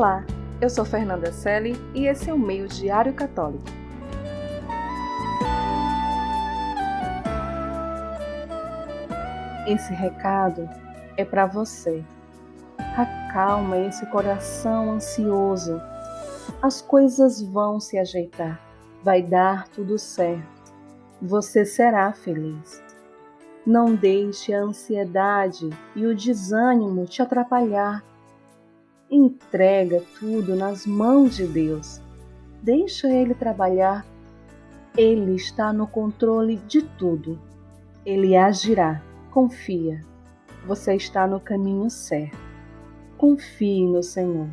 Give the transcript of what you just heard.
Olá, eu sou Fernanda Selle e esse é o Meio Diário Católico. Esse recado é para você. Acalma esse coração ansioso. As coisas vão se ajeitar. Vai dar tudo certo. Você será feliz. Não deixe a ansiedade e o desânimo te atrapalhar Entrega tudo nas mãos de Deus. Deixa Ele trabalhar. Ele está no controle de tudo. Ele agirá. Confia. Você está no caminho certo. Confie no Senhor.